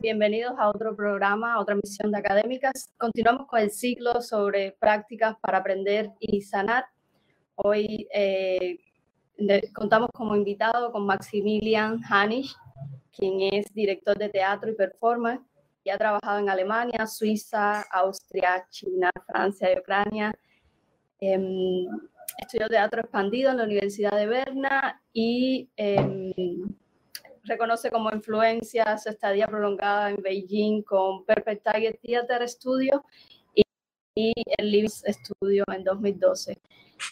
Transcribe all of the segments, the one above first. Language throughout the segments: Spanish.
Bienvenidos a otro programa, a otra misión de académicas. Continuamos con el ciclo sobre prácticas para aprender y sanar. Hoy eh, contamos como invitado con Maximilian Hanisch, quien es director de teatro y performance y ha trabajado en Alemania, Suiza, Austria, China, Francia y Ucrania. Em, estudió teatro expandido en la Universidad de Berna y em, reconoce como influencia su estadía prolongada en Beijing con Perfect Tiger Theater Studio y, el Living Studio en 2012.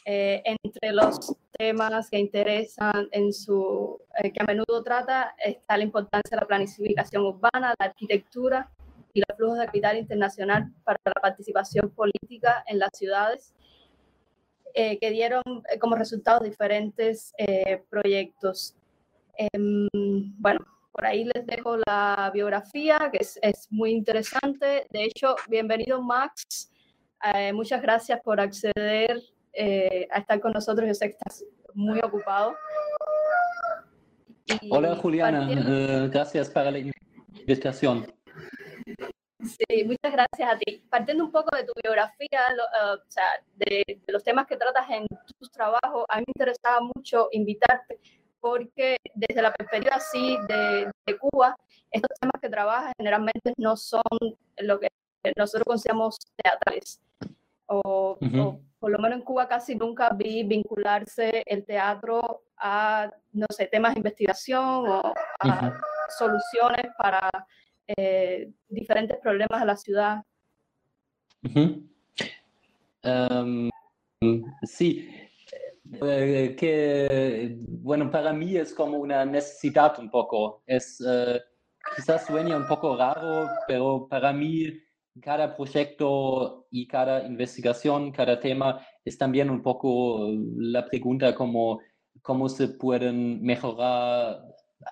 Eh, entre los temas que interesan en su, eh, que a menudo trata está la importancia de la planificación urbana, la arquitectura y los flujos de capital internacional para la participación política en las ciudades, eh, que dieron como resultado diferentes proyectos. Em, bueno, por ahí les dejo la biografía, que es, es muy interesante. De hecho, bienvenido Max. muchas gracias por acceder eh, a estar con nosotros. Yo sé que estás muy ocupado. Hola Juliana, eh, gracias para la invitación. Sí, muchas gracias a ti. Partiendo un poco de tu biografía, eh, o sea, de, los temas que tratas en tus trabajos, a mí me interesaba mucho invitarte porque desde la perspectiva así de, de Cuba, estos temas que trabajas generalmente no son lo que nosotros consideramos teatrales. O, por lo menos en Cuba casi nunca vi vincularse el teatro a, no sé, temas de investigación o a soluciones para eh, diferentes problemas de la ciudad. Em, sí, eh, que bueno, para mí es como una necesidad un poco. Es eh, quizás sueña un poco raro, pero para mí cada proyecto y cada investigación, cada tema es también un poco la pregunta como cómo se pueden mejorar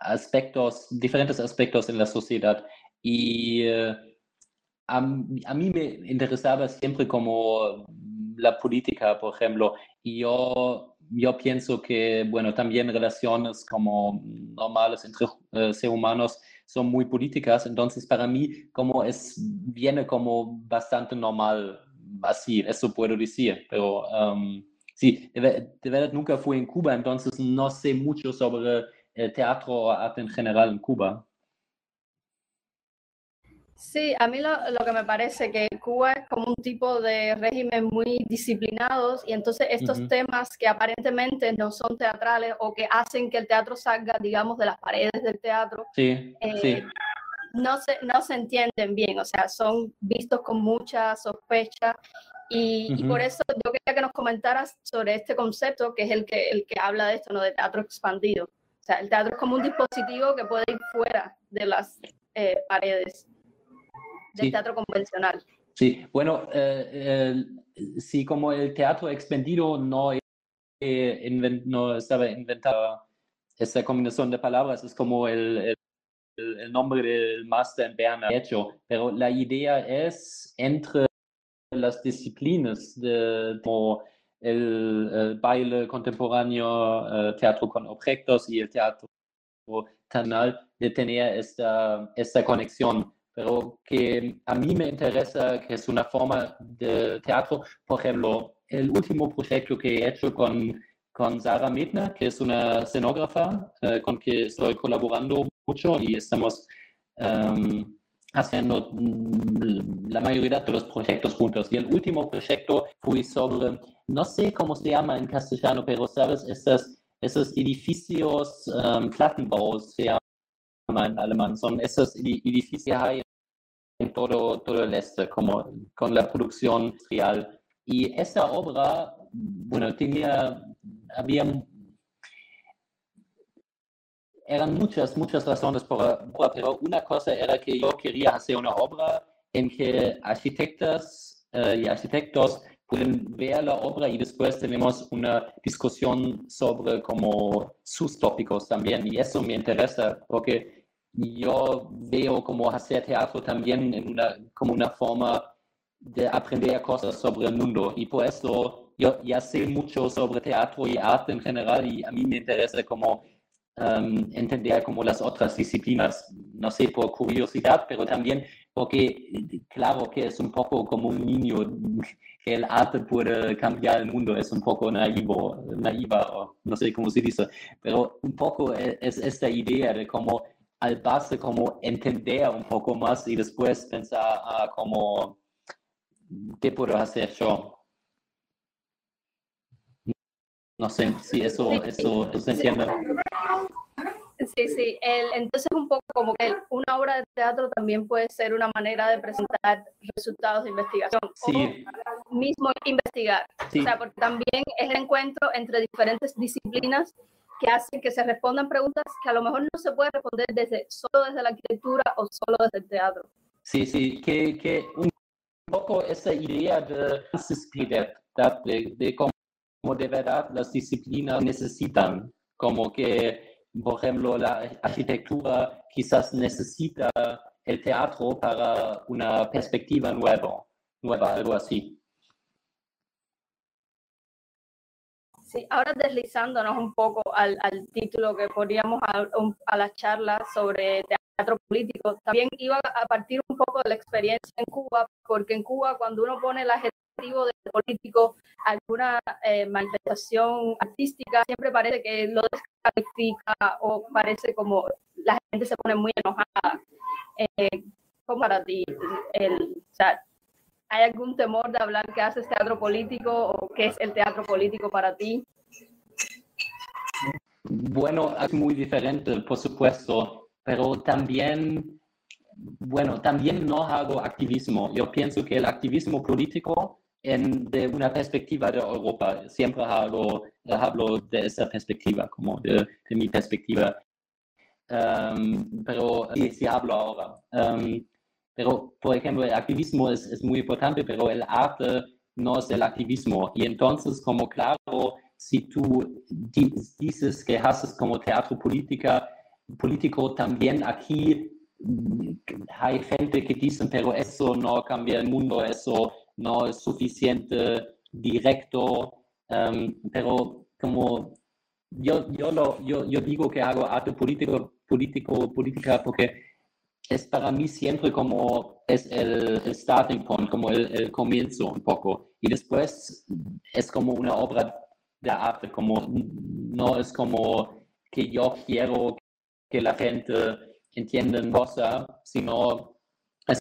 aspectos, diferentes aspectos en la sociedad. Y eh, a, mí me interesaba siempre como la política, por ejemplo, y yo, yo pienso que, bueno, también relaciones como normales entre eh, seres humanos son muy políticas, entonces para mí como es, viene como bastante normal así, eso puedo decir, pero um, sí, de, verdad nunca fui en Cuba, entonces no sé mucho sobre el teatro o arte en general en Cuba. Sí, a mí lo, lo, que me parece que Cuba es como un tipo de régimen muy disciplinados y entonces estos temas que aparentemente no son teatrales o que hacen que el teatro salga, digamos, de las paredes del teatro, sí, eh, No, se, no se entienden bien, o sea, son vistos con mucha sospecha y, por eso yo quería que nos comentaras sobre este concepto que es el que, el que habla de esto, ¿no? De teatro expandido. O sea, el teatro es como un dispositivo que puede ir fuera de las eh, paredes del teatro convencional. Sí, bueno, eh, sí, como el teatro expandido no, eh, no estaba inventado esa combinación de palabras, es como el, el, nombre del máster en Berna hecho, pero la idea es entre las disciplinas de como el, baile contemporáneo, teatro con objetos y el teatro canal de tener esta, esta conexión pero que a mí me interesa, que es una forma de teatro. Por ejemplo, el último proyecto que he hecho con, con Sara Medna, que es una escenógrafa eh, con que estoy colaborando mucho y estamos em, haciendo mm, la mayoría de los proyectos juntos. Y el último proyecto fue sobre, no sé cómo se llama en castellano, pero sabes, esos, esos edificios um, se llama en alemán, son esos edificios en todo, todo el este, como con la producción real. Y esa obra, bueno, tenía, había, eran muchas, muchas razones por, pero una cosa era que yo quería hacer una obra en que arquitectas eh, y arquitectos pueden ver la obra y después tenemos una discusión sobre como sus tópicos también. Y eso me interesa porque yo veo como hacer teatro también en una, como una forma de aprender cosas sobre el mundo. Y por eso yo ya sé mucho sobre teatro y arte en general y a mí me interesa como um, entender como las otras disciplinas, no sé, por curiosidad, pero también porque claro que es un poco como un niño que el arte puede cambiar el mundo, es un poco naivo, naiva, o no sé cómo se dice, pero un poco es, esta idea de como al base como entender un poco más y después pensar a como, ¿qué puedo hacer yo? No sé si eso, eso, se entiende. Sí, sí. entonces un poco como que una obra de teatro también puede ser una manera de presentar resultados de investigación. Sí. O mismo investigar. O sea, porque también es el encuentro entre diferentes disciplinas que hacen que se respondan preguntas que a lo mejor no se puede responder desde, solo desde la arquitectura o solo desde el teatro. Sí, sí, que, que un poco esa idea de, de, de cómo de verdad las disciplinas necesitan, como que, por ejemplo, la arquitectura quizás necesita el teatro para una perspectiva nueva, nueva algo así. Sí, ahora deslizándonos un poco al, título que poníamos a, a, la charla sobre teatro político, también iba a partir un poco de la experiencia en Cuba, porque en Cuba cuando uno pone el adjetivo de político alguna eh, manifestación artística, siempre parece que lo descalifica o parece como la gente se pone muy enojada. Eh, ¿Cómo para ti? El, ¿Hay algún temor de hablar que haces teatro político o qué es el teatro político para ti? Bueno, es muy diferente, por supuesto, pero también, bueno, también no hago activismo. Yo pienso que el activismo político en, de una perspectiva de Europa, siempre hago, hablo de esa perspectiva, como de, mi perspectiva. Um, pero sí, hablo ahora. Um, pero, por ejemplo, el activismo es, es muy importante, pero el arte no es el activismo. Y entonces, como claro, si tú dices que haces como teatro política, político, también aquí mm, hay gente que dice, pero eso no cambia el mundo, eso no es suficiente directo, um, pero como yo, yo, lo, yo, yo digo que hago arte político, político, política porque es para mí siempre como es el, starting point, como el, comienzo un poco. Y después es como una obra de arte, como no es como que yo quiero que la gente entienda cosa, sino es,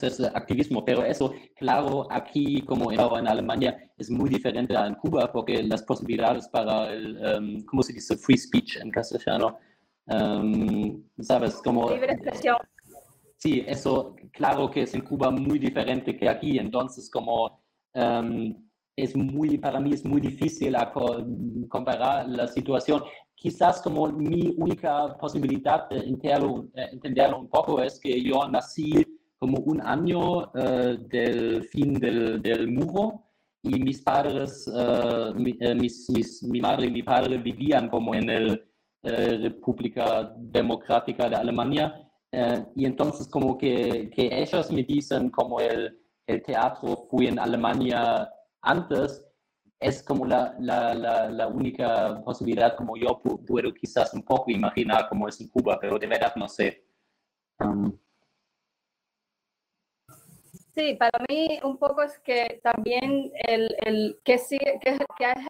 es activismo. Pero eso, claro, aquí como en Alemania es muy diferente a en Cuba porque las posibilidades para el, um, ¿cómo se dice? Free speech en castellano. Um, ¿Sabes? Como... sí, eso claro que es en Cuba muy diferente que aquí, entonces como um, es muy, para mí es muy difícil comparar la situación. Quizás como mi única posibilidad de entenderlo, eh, entenderlo un poco es que yo nací como un año uh, del fin del, del, muro y mis padres, uh, mi, mis, mis, mi, madre y mi padre vivían como en la República Democrática de Alemania eh, y entonces como que, que, ellos me dicen como el, el, teatro fue en Alemania antes, es como la, la, la, única posibilidad como yo puedo quizás un poco imaginar como es en Cuba, pero de verdad no sé. Um, Sí, para mí un poco es que también el, el que, sigue, que, es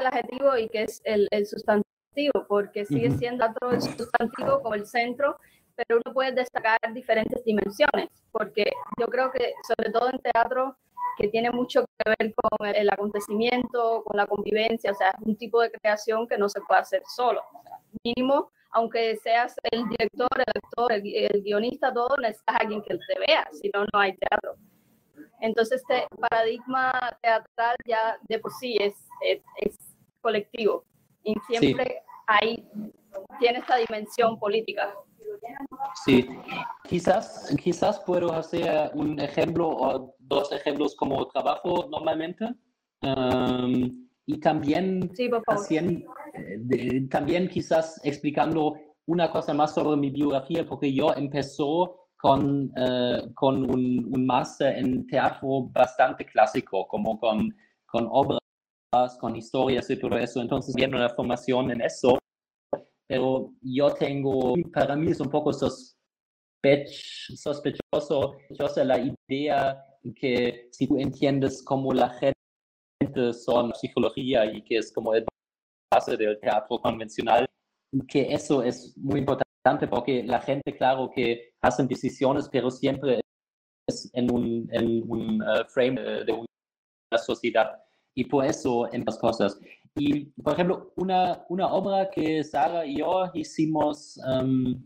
el adjetivo y que es el, el sustantivo, porque sigue siendo otro el sustantivo como el centro pero uno puede destacar diferentes dimensiones, porque yo creo que sobre todo en teatro, que tiene mucho que ver con el acontecimiento, con la convivencia, o sea, es un tipo de creación que no se puede hacer solo. mínimo, aunque seas el director, el actor, el, guionista, todo, necesitas a alguien que te vea, si no, no hay teatro. Entonces, este paradigma teatral ya de por sí es, es, colectivo y siempre hay, tiene esta dimensión política. Sí, quizás, quizás puedo hacer un ejemplo o dos ejemplos como trabajo normalmente. y también, también quizás explicando una cosa más sobre mi biografía, porque yo empezó con, eh, con un, un máster en teatro bastante clásico, como con, con obras, con historias y todo eso. Entonces, viendo una formación en eso, pero yo tengo, para mí es un poco sospechoso, sospechosa la idea que si tú entiendes cómo la gente son psicología y que es como el base del teatro convencional, que eso es muy importante porque la gente, claro, que hacen decisiones, pero siempre es en un, en un uh, frame de, una sociedad. Y por eso en las cosas. Y, por ejemplo, una, una obra que Sara y yo hicimos um,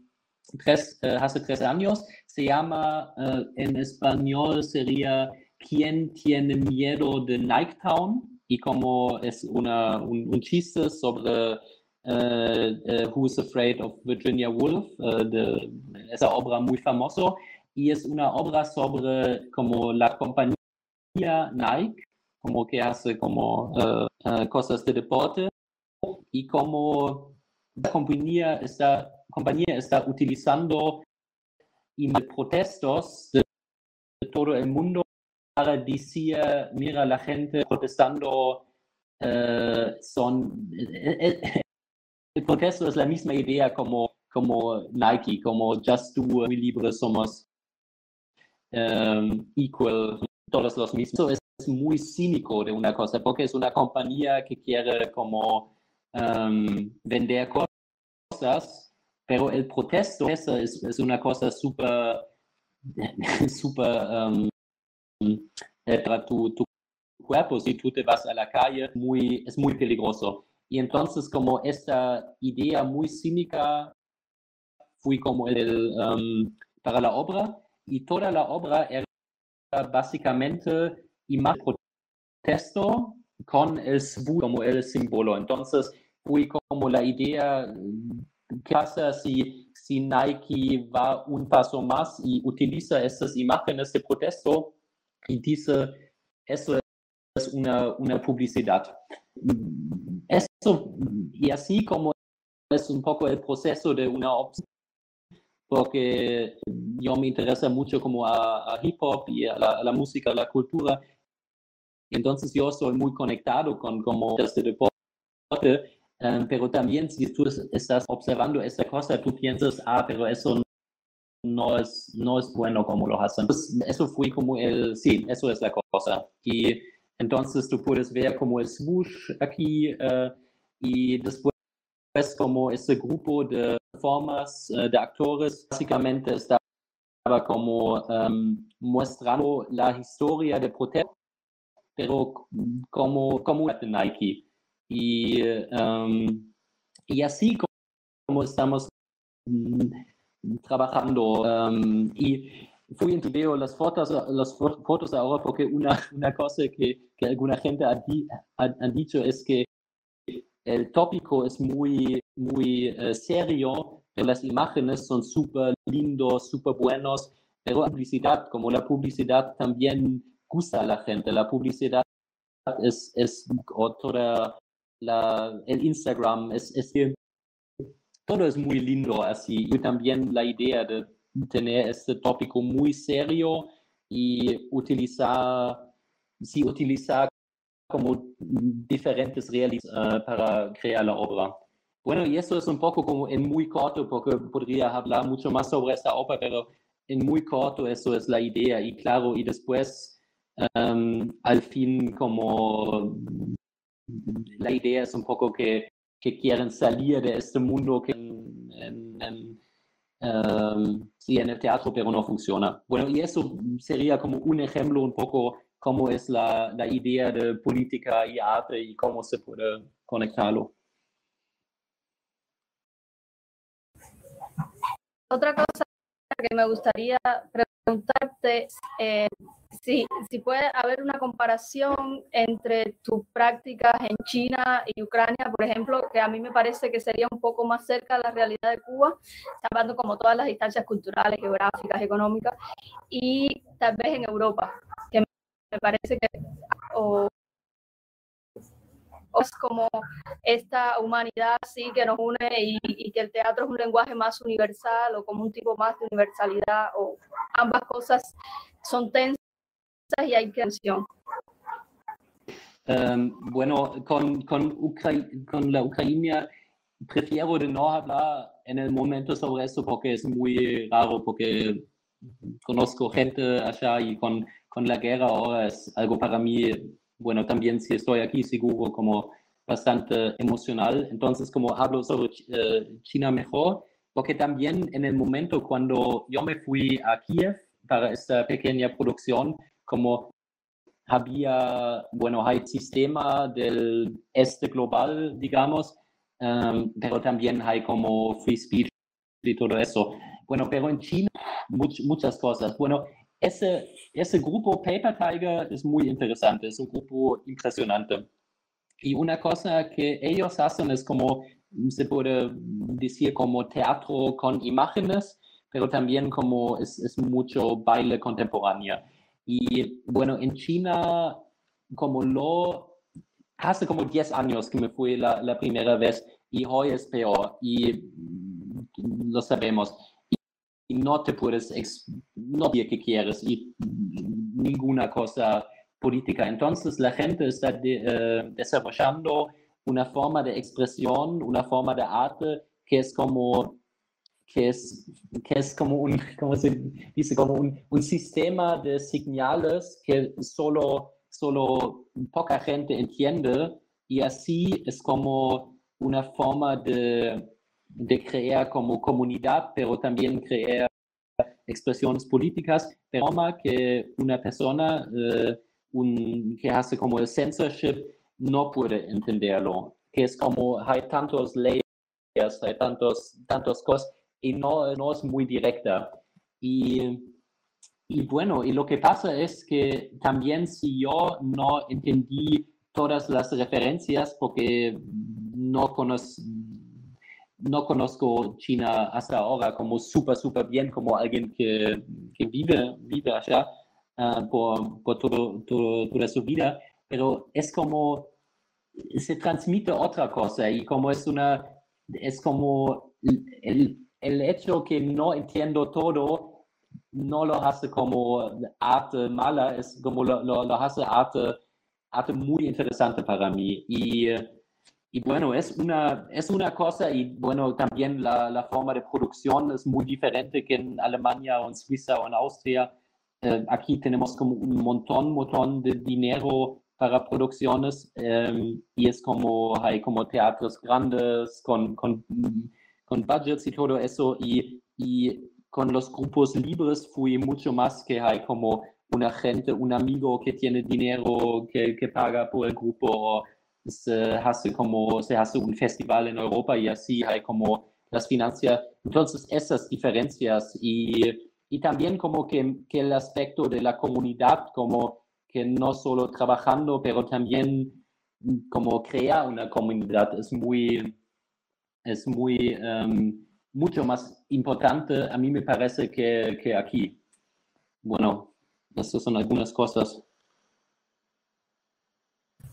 tres, uh, hace tres años se llama, uh, en español sería ¿Quién tiene miedo de Nike Town? Y como es una, un, un chiste sobre Uh, uh, Who is Afraid of Virginia Woolf, esa obra muy famosa, y es una obra sobre como la compañía Nike, como que hace como cosas de deporte, y como la compañía está, compañía está utilizando y protestos de, todo el mundo para decir, mira, la gente protestando son, el protesto es la misma idea como, como Nike, como Just Do, muy libres, somos um, equal, todos los mismos. Es muy cínico de una cosa, porque es una compañía que quiere como um, vender cosas, pero el protesto es, una cosa súper, súper um, para tu, tu cuerpo, si tú te vas a la calle, muy, es muy peligroso. Y entonces como esta idea muy cínica fui como el, um, para la obra y toda la obra era básicamente imagen protesto con el SWU como el símbolo. Entonces fui como la idea, ¿qué pasa si, si Nike va un paso más y utiliza estas imágenes de protesto y dice, eso es una, una publicidad? Eso, y así como es un poco el proceso de una opción, porque yo me interesa mucho como a, hip hop y a la, música, a la cultura, entonces yo soy muy conectado con como este deporte, em, pero también si tú estás observando esta cosa, tú piensas, ah, pero eso no es, no es bueno como lo hacen. eso fue como el, sí, eso es la cosa. Y entonces tú puedes ver como el swoosh aquí uh, y después como ese grupo de formas uh, de actores básicamente estaba como um, mostrando la historia de Protect, pero como, como Nike. Y, um, y así como, estamos um, trabajando. y fui en video las fotos, las fotos ahora porque una, una cosa que, que alguna gente ha, dicho es que el tópico es muy, muy uh, serio, pero las imágenes son súper lindos, súper buenos, pero la publicidad, como la publicidad también gusta a la gente, la publicidad es, es otra, la, el Instagram, es, es, todo es muy lindo así, y también la idea de tener este tópico muy serio y utilizar, sí, utilizar como diferentes realistas uh, para crear la obra. Bueno, y eso es un poco como en muy corto, porque podría hablar mucho más sobre esta obra, pero en muy corto eso es la idea. Y claro, y después, um, al fin, como la idea es un poco que, que quieren salir de este mundo que en, en, um, sí, en el teatro, pero no funciona. Bueno, y eso sería como un ejemplo un poco cómo es la, la idea de política y arte y cómo se puede conectarlo. Otra cosa que me gustaría preguntarte, eh, si, si puede haber una comparación entre tus prácticas en China y Ucrania, por ejemplo, que a mí me parece que sería un poco más cerca de la realidad de Cuba, hablando como todas las distancias culturales, geográficas, económicas, y tal vez en Europa, que me parece que o, es como esta humanidad sí que nos une y, y, que el teatro es un lenguaje más universal o como un tipo más de universalidad o ambas cosas son tensas y hay tensión. Um, bueno, con, con, con, la Ucrania prefiero de no hablar en el momento sobre eso porque es muy raro, porque conozco gente allá y con, con la guerra ahora es algo para mí, bueno, también si estoy aquí seguro como bastante emocional. Entonces, como hablo sobre eh, China mejor, porque también en el momento cuando yo me fui a Kiev para esta pequeña producción, como había, bueno, hay sistema del este global, digamos, um, pero también hay como free speech y todo eso. Bueno, pero en China much, muchas cosas. Bueno, ese, ese grupo Paper Tiger es muy interesante, es un grupo impresionante. Y una cosa que ellos hacen es como, se puede decir como teatro con imágenes, pero también como es, es mucho baile contemporáneo. Y bueno, en China, como lo, hace como 10 años que me fui la, la primera vez y hoy es peor y lo sabemos. Y, no te puedes, no que quieres y ninguna cosa política. Entonces la gente está eh, desarrollando una forma de expresión, una forma de arte que es como que es, que es como un, ¿cómo se dice? Como un, un, sistema de señales que solo, solo poca gente entiende y así es como una forma de, de crear como comunidad, pero también crear expresiones políticas, forma que una persona eh, un, que hace como el censorship no puede entenderlo, que es como hay tantos leyes, hay tantos, tantos cosas y no, no es muy directa. Y, y bueno, y lo que pasa es que también si yo no entendí todas las referencias porque no no conozco China hasta ahora como súper, súper bien, como alguien que, que vive, vive allá. Ah, por, por todo, toda su vida, pero es como se transmite otra cosa y como es una, es como hecho que no entiendo todo no lo hace como arte mala, es como lo, lo, lo hace arte, arte muy interesante para mí. Y, y, bueno, es una, es una cosa y bueno, también la, la, forma de producción es muy diferente que en Alemania o en Suiza o en Austria. Eh, aquí tenemos como un montón, montón de dinero para producciones eh, y es como hay como teatros grandes con, con, con budgets y todo eso y, y con los grupos libres fui mucho más que hay como una gente, un amigo que tiene dinero que, que paga por el grupo se hace como se hace un festival en Europa y así hay como las finanzas. Entonces esas diferencias y y también como que, que, el aspecto de la comunidad, como que no solo trabajando, pero también como crear una comunidad es muy, es muy, um, mucho más importante, a mí me parece, que, que aquí. Bueno, estas son algunas cosas.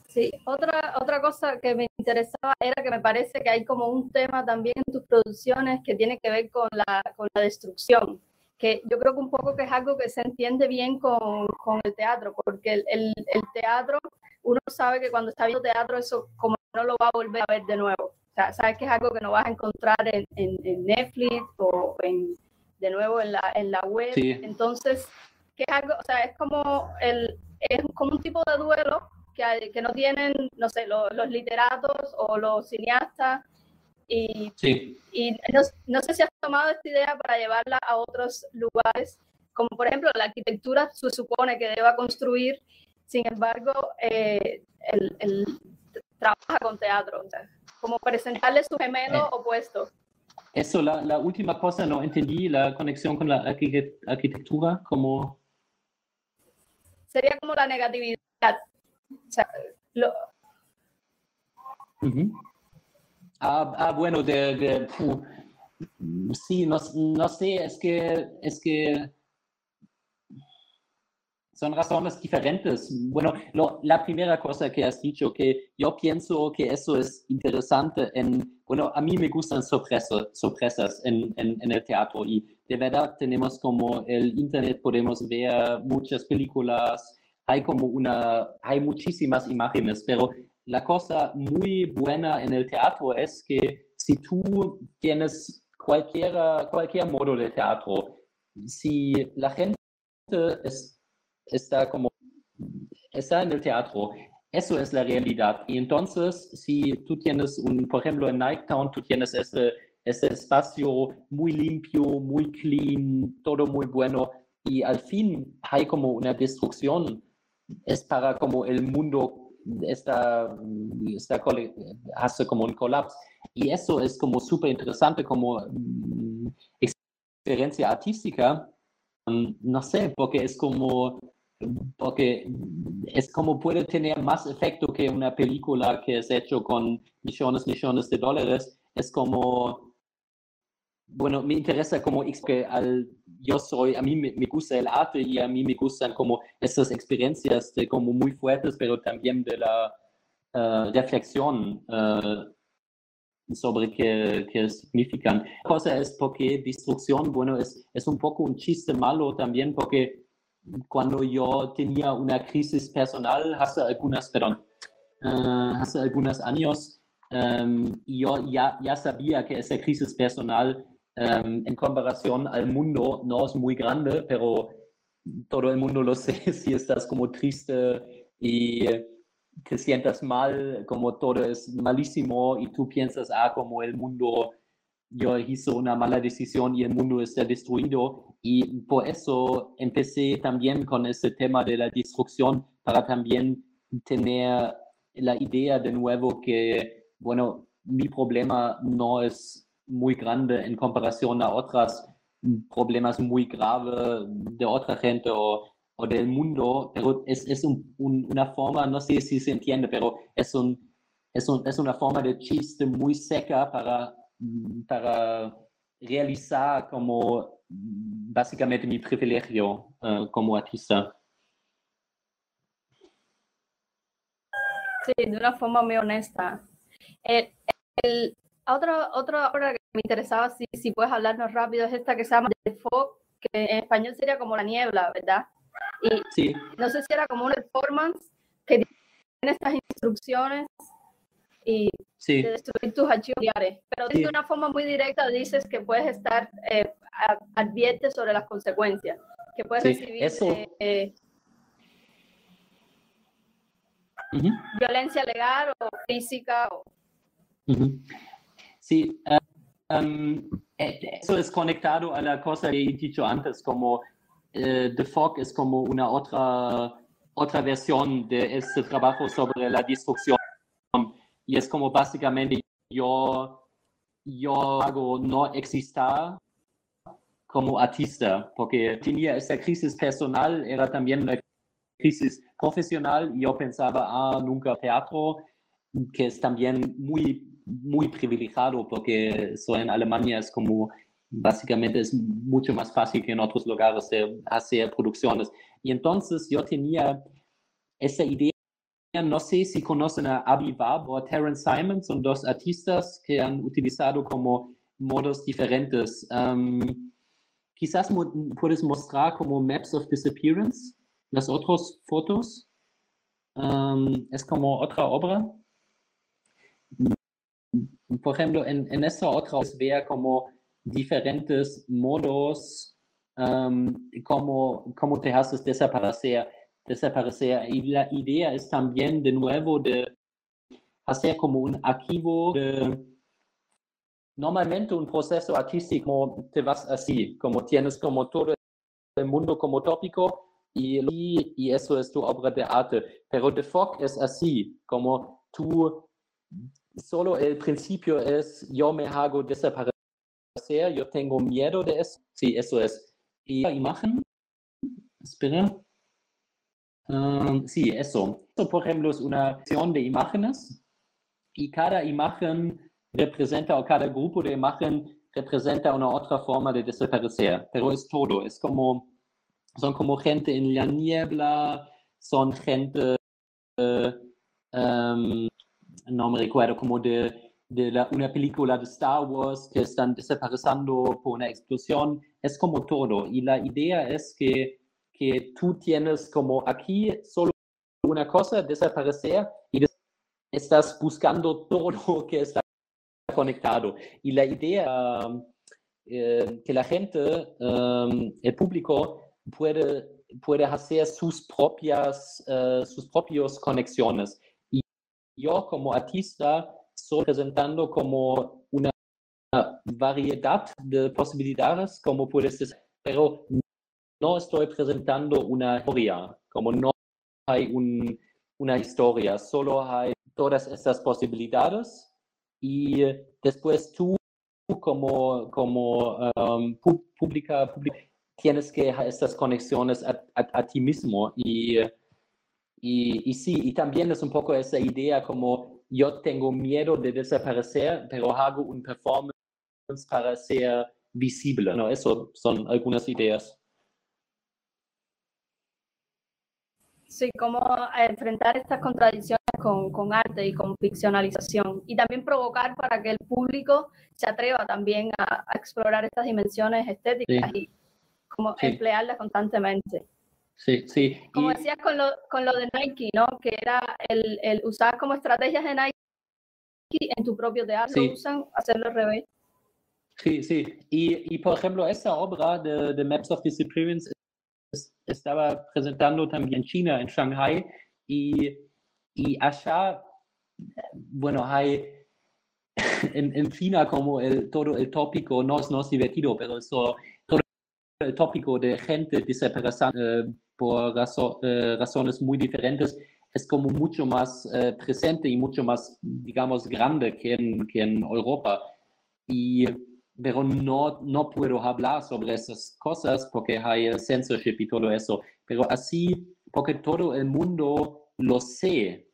Sí, otra, otra cosa que me interesaba era que me parece que hay como un tema también en tus producciones que tiene que ver con la, con la destrucción que yo creo que un poco que es algo que se entiende bien con, con el teatro, porque el, el, el, teatro, uno sabe que cuando está viendo teatro, eso como no lo va a volver a ver de nuevo. O sea, sabes que es algo que no vas a encontrar en, en, Netflix o en, de nuevo en la, en la web. Entonces, que es algo, o sea, es como, el, es como un tipo de duelo que, que no tienen, no sé, los, los literatos o los cineastas y, sí. y no, no, sé si has tomado esta idea para llevarla a otros lugares, como por ejemplo la arquitectura se supone que deba construir, sin embargo, eh, el, el, trabaja con teatro, o sea, como presentarle su gemelo eh. opuesto. Eso, la, la, última cosa no entendí, la conexión con la arquitectura, como... Sería como la negatividad. O sea, lo... Uh -huh. Ah, ah, bueno, de, de sí, no, no, sé, es que, es que son razones diferentes. Bueno, lo, la primera cosa que has dicho, que yo pienso que eso es interesante en, bueno, a mí me gustan sorpresas, sorpresas en, en, en el teatro y de verdad tenemos como el Internet, podemos ver muchas películas, hay como una, hay muchísimas imágenes, pero la cosa muy buena en el teatro es que si tú tienes cualquiera, cualquier modo de teatro, si la gente es, está como, está en el teatro, eso es la realidad. Y entonces, si tú tienes, un, por ejemplo, en Nighttown, tú tienes este, este espacio muy limpio, muy clean, todo muy bueno, y al fin hay como una destrucción, es para como el mundo está, está hace como un colapso. Y eso es como súper interesante como mm, experiencia artística, mm, no sé, porque es como, porque es como puede tener más efecto que una película que es hecho con millones, millones de dólares. Es como, bueno, me interesa como al, yo soy, a mí me, gusta el arte y a mí me gustan como estas experiencias de como muy fuertes, pero también de la uh, reflexión uh, sobre qué, qué, significan. La cosa es porque destrucción, bueno, es, es un poco un chiste malo también porque cuando yo tenía una crisis personal hace algunas, perdón, uh, hace algunos años, um, yo ya, ya sabía que esa crisis personal um, en comparación al mundo no es muy grande, pero todo el mundo lo sé si estás como triste y te sientas mal, como todo es malísimo y tú piensas, ah, como el mundo, yo hice una mala decisión y el mundo está destruido. Y por eso empecé también con ese tema de la destrucción para también tener la idea de nuevo que, bueno, mi problema no es muy grande en comparación a otros problemas muy graves de otra gente o o del mundo, pero es, es un, un, una forma, no sé si se entiende, pero es, un, es, un, es una forma de chiste muy seca para, para realizar como básicamente mi privilegio uh, como artista. Sí, de una forma muy honesta. El, el, otra, otra obra que me interesaba, si, si puedes hablarnos rápido, es esta que se llama The Fog, que en español sería como la niebla, ¿verdad? Y sí. no sé si era como una performance que tiene estas instrucciones y sí. de destruir tus archivos diarios. Pero de una forma muy directa dices que puedes estar, eh, adviertes sobre las consecuencias, que puedes recibir eh, violencia legal o física. O... Sí, um, eso es conectado a la cosa que he dicho antes, como eh, The Fog es como una otra, otra versión de este trabajo sobre la destrucción. Y es como básicamente yo, yo hago no existir como artista, porque tenía esa crisis personal, era también una crisis profesional, yo pensaba, ah, nunca teatro, que es también muy, muy privilegiado, porque soy en Alemania, es como básicamente es mucho más fácil que en otros lugares de hacer producciones. Y entonces yo tenía esa idea, no sé si conocen a Avi Wab o a Terence Simon, son dos artistas que han utilizado como modos diferentes. Um, quizás puedes mostrar como Maps of Disappearance, las otras fotos. Um, es como otra obra. Por ejemplo, en, en esta otra es ver como diferentes modos um, cómo, cómo te haces desaparecer, desaparecer. Y la idea es también de nuevo de hacer como un archivo de... Normalmente un proceso artístico te vas así, como tienes como todo el mundo como tópico y, y eso es tu obra de arte. Pero The Fog es así, como tú, solo el principio es yo me hago desaparecer yo tengo miedo de eso. Sí, eso es. Y imagen, espera. Um, sí, eso. Esto, por ejemplo, es una acción de imágenes y cada imagen representa o cada grupo de imagen representa una otra forma de desaparecer, pero es todo, es como, son como gente en la niebla, son gente, uh, um, no me recuerdo, como de de la, una película de Star Wars que están desapareciendo por una explosión, es como todo. Y la idea es que, tú tienes como aquí solo una cosa, desaparecer, y estás buscando todo que está conectado. Y la idea eh, que la gente, um, el público, puede, puede hacer sus propias, uh, sus propias conexiones. Y yo como artista estoy presentando como una variedad de posibilidades, como puedes decir, pero no estoy presentando una historia, como no hay un, una historia, solo hay todas estas posibilidades y después tú como, como um, pública, tienes que estas conexiones a, a, ti mismo y, y, y, sí, y también es un poco esa idea como yo tengo miedo de desaparecer, pero hago un performance para ser visible, ¿no? Eso son algunas ideas. Sí, cómo enfrentar estas contradicciones con, con, arte y con ficcionalización y también provocar para que el público se atreva también a, explorar estas dimensiones estéticas y como emplearlas constantemente. Sí, sí. Como decías con lo, con lo de Nike, ¿no? Que era el, el usar como estrategias de Nike en tu propio teatro, usan hacerlo al revés. Sí, sí. Y, y, por ejemplo, esta obra de, de Maps of Disappearance estaba presentando también China, en Shanghai, y, y allá, bueno, hay en, en, China como el, todo el tópico, no es, no es divertido, pero eso, todo el tópico de gente desaparecida eh, por eh, razones muy diferentes es como mucho más eh, presente y mucho más, digamos, grande que en, que en Europa. Y pero no, no puedo hablar sobre esas cosas porque hay el censorship y todo eso. Pero así, porque todo el mundo lo sé.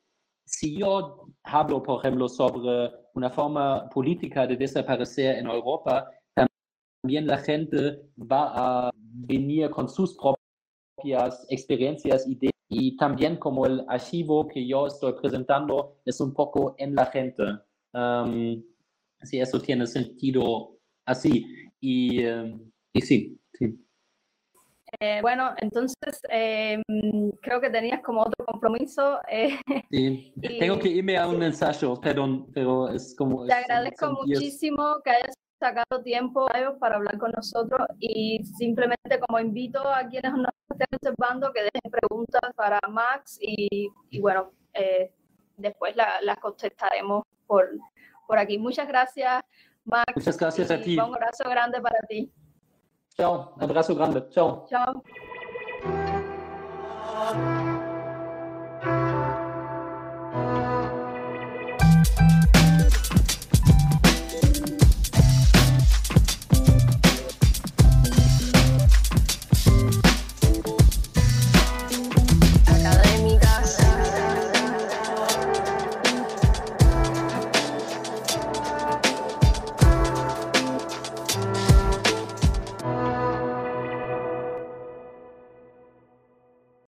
Si yo hablo, por ejemplo, sobre una forma política de desaparecer en Europa, también la gente va a venir con sus propias experiencias, ideas y también como el archivo que yo estoy presentando es un poco en la gente. Um, si eso tiene sentido así. Y, em, y sí, sí. Eh, bueno, entonces em, creo que tenías como otro compromiso. Eh, sí, tengo que irme a un ensayo, perdón, pero es como... Te agradezco muchísimo que hayas sacado tiempo para hablar con nosotros y simplemente como invito a quienes nos estén observando que dejen preguntas para Max y, y bueno, eh, después las contestaremos por, por aquí. Muchas gracias. Max. Muchas gracias a ti. Un abrazo grande para ti. Chao, abrazo grande. Chao. Chao.